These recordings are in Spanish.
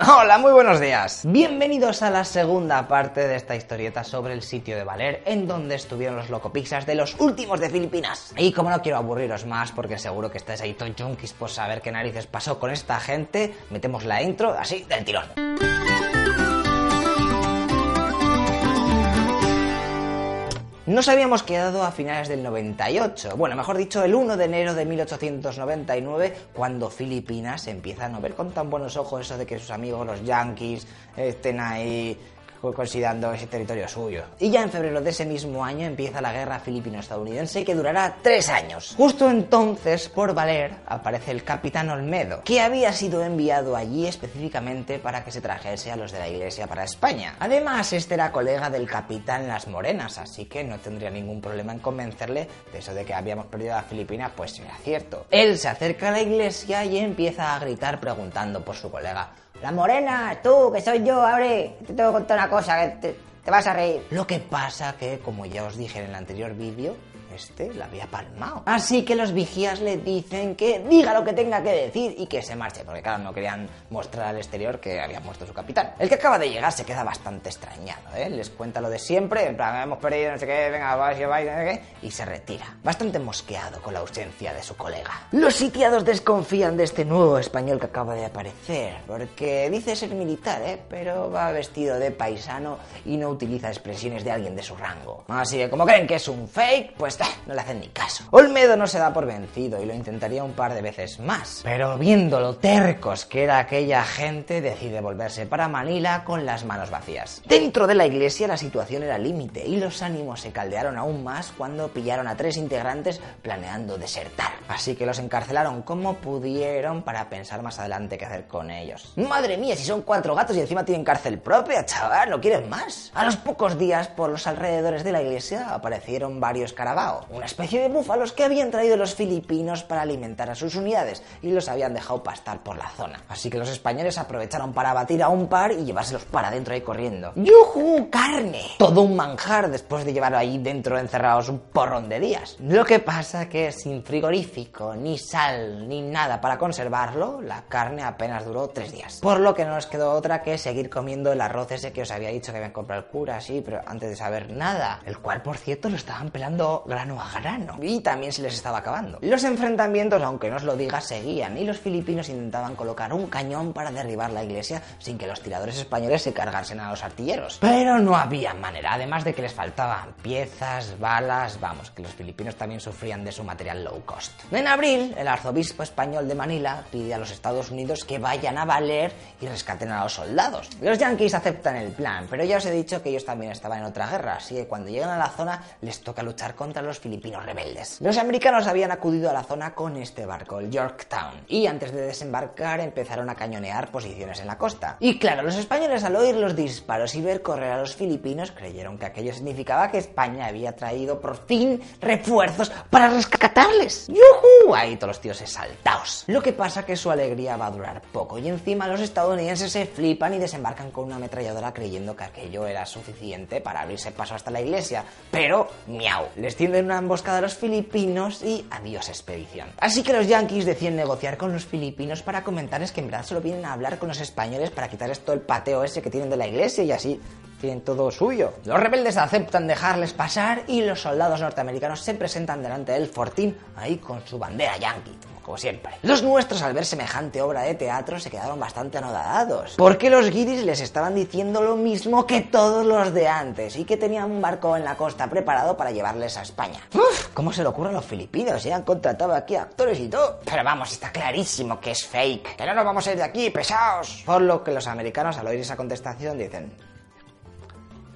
Hola, muy buenos días. Bienvenidos a la segunda parte de esta historieta sobre el sitio de Valer, en donde estuvieron los locopixas de los últimos de Filipinas. Y como no quiero aburriros más, porque seguro que estáis ahí todos junkies por saber qué narices pasó con esta gente, metemos la intro así del tirón. Nos habíamos quedado a finales del 98, bueno, mejor dicho, el 1 de enero de 1899, cuando Filipinas empieza a no ver con tan buenos ojos eso de que sus amigos los yankees estén ahí considerando ese territorio suyo. Y ya en febrero de ese mismo año empieza la guerra filipino-estadounidense que durará tres años. Justo entonces, por Valer, aparece el capitán Olmedo, que había sido enviado allí específicamente para que se trajese a los de la iglesia para España. Además, este era colega del capitán Las Morenas, así que no tendría ningún problema en convencerle de eso de que habíamos perdido a Filipinas, pues era cierto. Él se acerca a la iglesia y empieza a gritar preguntando por su colega. La morena, tú, que soy yo, abre, te tengo que contar una cosa, que te, te vas a reír. Lo que pasa que, como ya os dije en el anterior vídeo, este la había palmado. Así que los vigías le dicen que diga lo que tenga que decir y que se marche, porque claro, no querían mostrar al exterior que había muerto su capitán. El que acaba de llegar se queda bastante extrañado, ¿eh? Les cuenta lo de siempre, en plan, hemos perdido no sé qué, venga, vais, vais, no sé qué, y se retira. Bastante mosqueado con la ausencia de su colega. Los sitiados desconfían de este nuevo español que acaba de aparecer, porque dice ser militar, ¿eh? Pero va vestido de paisano y no utiliza expresiones de alguien de su rango. Así que como creen que es un fake, pues no le hacen ni caso. Olmedo no se da por vencido y lo intentaría un par de veces más. Pero viendo lo tercos que era aquella gente, decide volverse para Manila con las manos vacías. Dentro de la iglesia la situación era límite y los ánimos se caldearon aún más cuando pillaron a tres integrantes planeando desertar. Así que los encarcelaron como pudieron para pensar más adelante qué hacer con ellos. Madre mía, si son cuatro gatos y encima tienen cárcel propia, chaval, ¿no quieres más? A los pocos días, por los alrededores de la iglesia, aparecieron varios una especie de búfalos que habían traído los filipinos para alimentar a sus unidades y los habían dejado pastar por la zona. Así que los españoles aprovecharon para batir a un par y llevárselos para adentro ahí corriendo. ¡Yujú! ¡Carne! Todo un manjar después de llevar ahí dentro encerrados un porrón de días. Lo que pasa que sin frigorífico, ni sal, ni nada para conservarlo, la carne apenas duró tres días. Por lo que no nos quedó otra que seguir comiendo el arroz ese que os había dicho que habían comprado el cura, sí, pero antes de saber nada. El cual, por cierto, lo estaban pelando grano a grano. Y también se les estaba acabando. Los enfrentamientos, aunque no os lo diga, seguían y los filipinos intentaban colocar un cañón para derribar la iglesia sin que los tiradores españoles se cargasen a los artilleros. Pero no había manera, además de que les faltaban piezas, balas, vamos, que los filipinos también sufrían de su material low cost. En abril, el arzobispo español de Manila pide a los Estados Unidos que vayan a valer y rescaten a los soldados. Los yankees aceptan el plan, pero ya os he dicho que ellos también estaban en otra guerra, así que cuando llegan a la zona les toca luchar contra los filipinos rebeldes. Los americanos habían acudido a la zona con este barco, el Yorktown, y antes de desembarcar empezaron a cañonear posiciones en la costa. Y claro, los españoles al oír los disparos y ver correr a los filipinos creyeron que aquello significaba que España había traído por fin refuerzos para rescatarles. ¡Yujú! Ahí todos los tíos exaltados. Lo que pasa que su alegría va a durar poco y encima los estadounidenses se flipan y desembarcan con una ametralladora creyendo que aquello era suficiente para abrirse paso hasta la iglesia. Pero, miau, les tienden una emboscada a los filipinos y adiós expedición. Así que los yankees deciden negociar con los filipinos para comentarles que en verdad solo vienen a hablar con los españoles para quitarles todo el pateo ese que tienen de la iglesia y así tienen todo suyo. Los rebeldes aceptan dejarles pasar y los soldados norteamericanos se presentan delante del fortín ahí con su bandera yankee como siempre. Los nuestros al ver semejante obra de teatro se quedaron bastante anodadados, porque los guiris les estaban diciendo lo mismo que todos los de antes y que tenían un barco en la costa preparado para llevarles a España. Uf, ¿cómo se le ocurre a los filipinos? Se han contratado aquí actores y todo. Pero vamos, está clarísimo que es fake, que no nos vamos a ir de aquí, pesados. Por lo que los americanos al oír esa contestación dicen,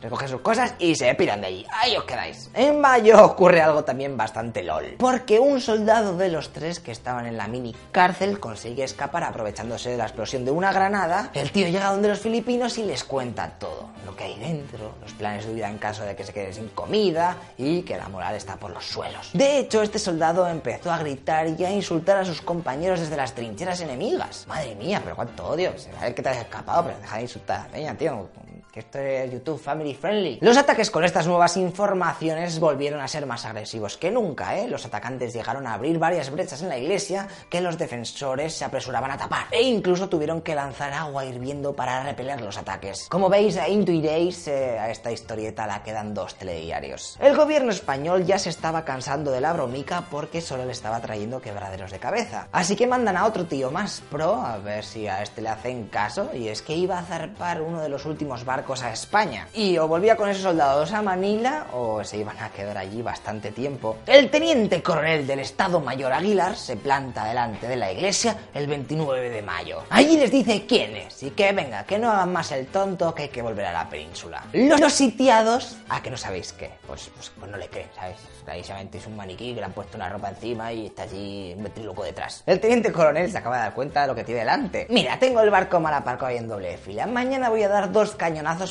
recogen sus cosas y se piran de allí. Ahí os quedáis. En mayo ocurre algo también bastante lol. Porque un soldado de los tres que estaban en la mini cárcel consigue escapar aprovechándose de la explosión de una granada. El tío llega donde los filipinos y les cuenta todo. Lo que hay dentro, los planes de huida en caso de que se quede sin comida y que la moral está por los suelos. De hecho, este soldado empezó a gritar y a insultar a sus compañeros desde las trincheras enemigas. Madre mía, pero cuánto odio. Se ve que te has escapado, pero deja de insultar a la peña, tío que esto es YouTube Family Friendly. Los ataques con estas nuevas informaciones volvieron a ser más agresivos que nunca, ¿eh? Los atacantes llegaron a abrir varias brechas en la iglesia que los defensores se apresuraban a tapar e incluso tuvieron que lanzar agua hirviendo para repeler los ataques. Como veis, intuiréis, eh, a esta historieta la quedan dos telediarios. El gobierno español ya se estaba cansando de la bromica porque solo le estaba trayendo quebraderos de cabeza. Así que mandan a otro tío más pro, a ver si a este le hacen caso, y es que iba a zarpar uno de los últimos barcos a España. Y o volvía con esos soldados a Manila o se iban a quedar allí bastante tiempo. El teniente coronel del Estado Mayor Aguilar se planta delante de la iglesia el 29 de mayo. Allí les dice quién es y que venga, que no hagan más el tonto que hay que volver a la península. Los, sitiados, ¿a que no sabéis qué? Pues, pues, pues no le creen, ¿sabes? Clarísimamente es un maniquí que le han puesto una ropa encima y está allí un ventriloco detrás. El teniente coronel se acaba de dar cuenta de lo que tiene delante. Mira, tengo el barco mal aparcado ahí en doble fila. Mañana voy a dar dos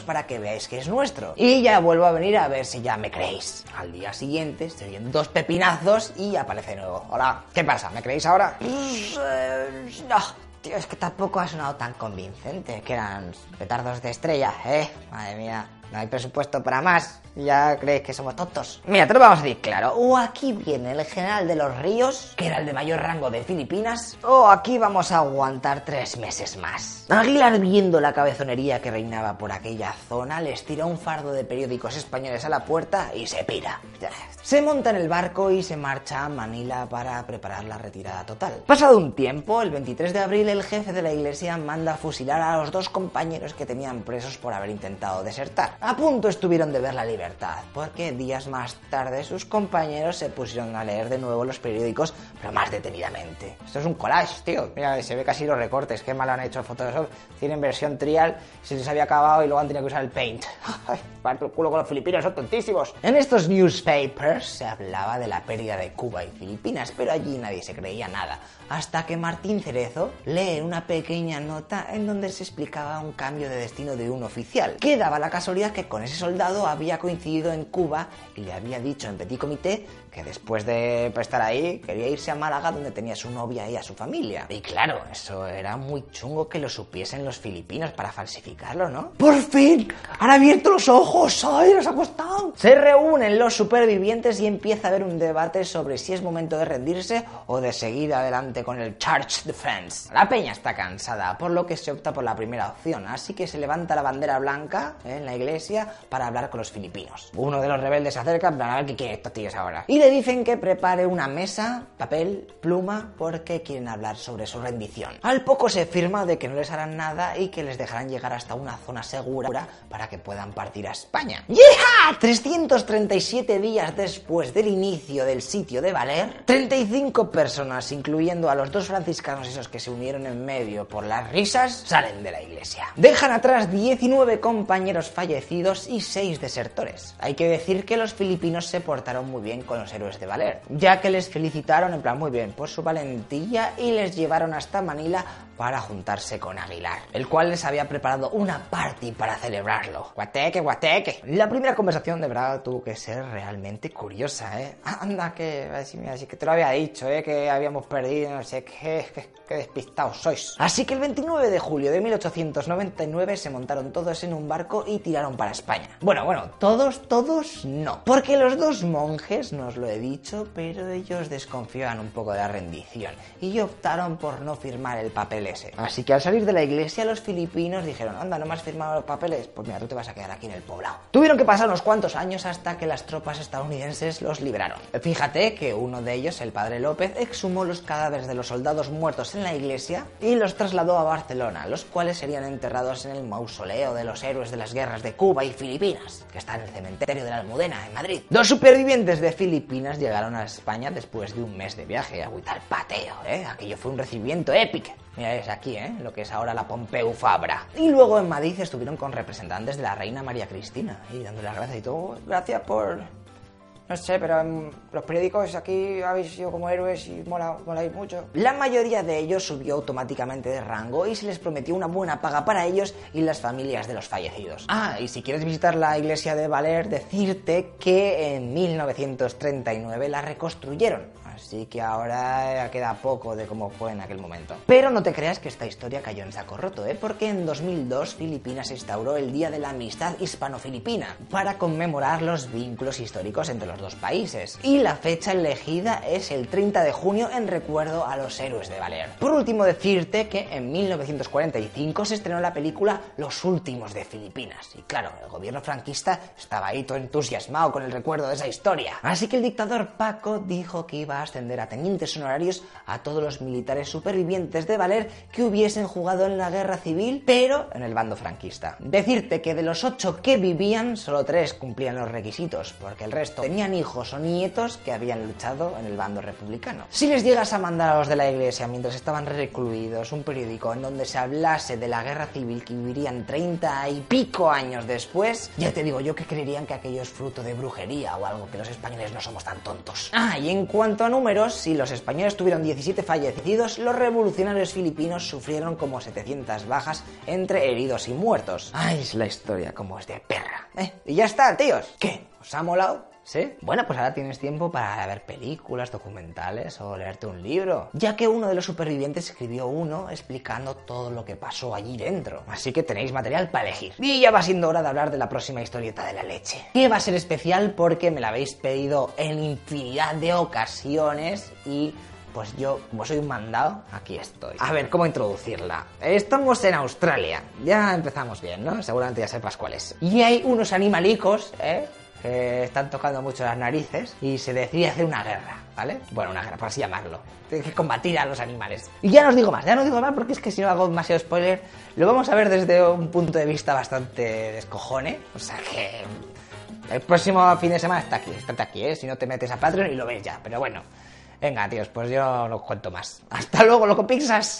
para que veáis que es nuestro. Y ya vuelvo a venir a ver si ya me creéis. Al día siguiente se oyen dos pepinazos y aparece de nuevo. Hola, ¿qué pasa? ¿Me creéis ahora? Eh, no, Tío, es que tampoco ha sonado tan convincente, que eran petardos de estrella, ¿eh? Madre mía, no hay presupuesto para más. Ya creéis que somos tontos. Mira, te lo vamos a decir claro. O aquí viene el general de los ríos, que era el de mayor rango de Filipinas, o aquí vamos a aguantar tres meses más. Aguilar, viendo la cabezonería que reinaba por aquella zona, les tira un fardo de periódicos españoles a la puerta y se pira. Se monta en el barco y se marcha a Manila para preparar la retirada total. Pasado un tiempo, el 23 de abril, el jefe de la iglesia manda a fusilar a los dos compañeros que tenían presos por haber intentado desertar. A punto estuvieron de ver la libertad porque días más tarde sus compañeros se pusieron a leer de nuevo los periódicos, pero más detenidamente. Esto es un collage, tío. Mira, se ve casi los recortes, qué mal han hecho Photoshop. Tienen versión trial, se les había acabado y luego han tenido que usar el Paint. Ay, el culo con los filipinos, son tontísimos. En estos newspapers se hablaba de la pérdida de Cuba y Filipinas, pero allí nadie se creía nada. Hasta que Martín Cerezo lee una pequeña nota en donde se explicaba un cambio de destino de un oficial, que daba la casualidad que con ese soldado había coincidido en Cuba y le había dicho en Petit Comité que después de estar ahí quería irse a Málaga donde tenía su novia y a su familia. Y claro, eso era muy chungo que lo supiesen los filipinos para falsificarlo, ¿no? ¡Por fin! ¡Han abierto los ojos! ¡Ay, nos ha costado! Se reúnen los supervivientes y empieza a haber un debate sobre si es momento de rendirse o de seguir adelante con el Charge Defense. La peña está cansada, por lo que se opta por la primera opción, así que se levanta la bandera blanca en la iglesia para hablar con los filipinos. Uno de los rebeldes se acerca para ver qué quieren estos tíos ahora. Y le dicen que prepare una mesa, papel, pluma, porque quieren hablar sobre su rendición. Al poco se firma de que no les harán nada y que les dejarán llegar hasta una zona segura para que puedan partir a España. ¡Yeah! 337 días después del inicio del sitio de Valer, 35 personas, incluyendo a los dos franciscanos esos que se unieron en medio por las risas, salen de la iglesia. Dejan atrás 19 compañeros fallecidos y 6 desertores. Hay que decir que los filipinos se portaron muy bien con los héroes de Valer, ya que les felicitaron en plan muy bien por su valentía y les llevaron hasta Manila para juntarse con Aguilar, el cual les había preparado una party para celebrarlo. Guateque, guateque. La primera conversación de verdad tuvo que ser realmente curiosa, ¿eh? Anda, que así, que te lo había dicho, ¿eh? Que habíamos perdido, no sé qué, qué, despistados sois. Así que el 29 de julio de 1899 se montaron todos en un barco y tiraron para España. Bueno, bueno, todos, todos no. Porque los dos monjes, no lo he dicho, pero ellos desconfiaban un poco de la rendición y optaron por no firmar el papel Así que al salir de la iglesia, los filipinos dijeron, anda, no me has firmado los papeles, pues mira, tú te vas a quedar aquí en el poblado. Tuvieron que pasar unos cuantos años hasta que las tropas estadounidenses los liberaron. Fíjate que uno de ellos, el padre López, exhumó los cadáveres de los soldados muertos en la iglesia y los trasladó a Barcelona, los cuales serían enterrados en el mausoleo de los héroes de las guerras de Cuba y Filipinas, que está en el cementerio de la Almudena, en Madrid. Dos supervivientes de Filipinas llegaron a España después de un mes de viaje, a pateo, ¿eh? Aquello fue un recibimiento épico. Mira, es aquí, ¿eh? Lo que es ahora la Pompeu Fabra. Y luego en Madrid estuvieron con representantes de la reina María Cristina y dándole las gracias y todo. Gracias por... No sé, pero en los periódicos aquí habéis sido como héroes y mola, moláis mucho. La mayoría de ellos subió automáticamente de rango y se les prometió una buena paga para ellos y las familias de los fallecidos. Ah, y si quieres visitar la iglesia de Valer, decirte que en 1939 la reconstruyeron así que ahora queda poco de cómo fue en aquel momento. Pero no te creas que esta historia cayó en saco roto, ¿eh? porque en 2002 Filipinas instauró el Día de la Amistad Hispano-Filipina para conmemorar los vínculos históricos entre los dos países. Y la fecha elegida es el 30 de junio en recuerdo a los héroes de Valer. Por último, decirte que en 1945 se estrenó la película Los Últimos de Filipinas. Y claro, el gobierno franquista estaba ahí todo entusiasmado con el recuerdo de esa historia. Así que el dictador Paco dijo que iba a ascender a tenientes honorarios a todos los militares supervivientes de Valer que hubiesen jugado en la guerra civil, pero en el bando franquista. Decirte que de los ocho que vivían, solo tres cumplían los requisitos, porque el resto tenían hijos o nietos que habían luchado en el bando republicano. Si les llegas a mandar a los de la iglesia mientras estaban recluidos un periódico en donde se hablase de la guerra civil que vivirían 30 y pico años después, ya te digo yo que creerían que aquello es fruto de brujería o algo, que los españoles no somos tan tontos. Ah, y en cuanto a números, si los españoles tuvieron 17 fallecidos, los revolucionarios filipinos sufrieron como 700 bajas entre heridos y muertos. Ay, es la historia como es de perra. ¿eh? Y ya está, tíos. ¿Qué? ¿Os ha molado? ¿Sí? Bueno, pues ahora tienes tiempo para ver películas, documentales o leerte un libro, ya que uno de los supervivientes escribió uno explicando todo lo que pasó allí dentro. Así que tenéis material para elegir. Y ya va siendo hora de hablar de la próxima historieta de la leche, que va a ser especial porque me la habéis pedido en infinidad de ocasiones y pues yo, como soy un mandado, aquí estoy. A ver, ¿cómo introducirla? Estamos en Australia. Ya empezamos bien, ¿no? Seguramente ya sepas cuál es. Y hay unos animalicos, ¿eh? Que están tocando mucho las narices y se decide hacer una guerra, ¿vale? Bueno, una guerra, por así llamarlo. Tiene que combatir a los animales. Y ya no os digo más, ya no os digo más porque es que si no hago demasiado spoiler, lo vamos a ver desde un punto de vista bastante descojone. O sea que el próximo fin de semana está aquí, estate aquí, ¿eh? Si no te metes a Patreon y lo ves ya, pero bueno. Venga, tíos, pues yo no os cuento más. Hasta luego, loco Pixas.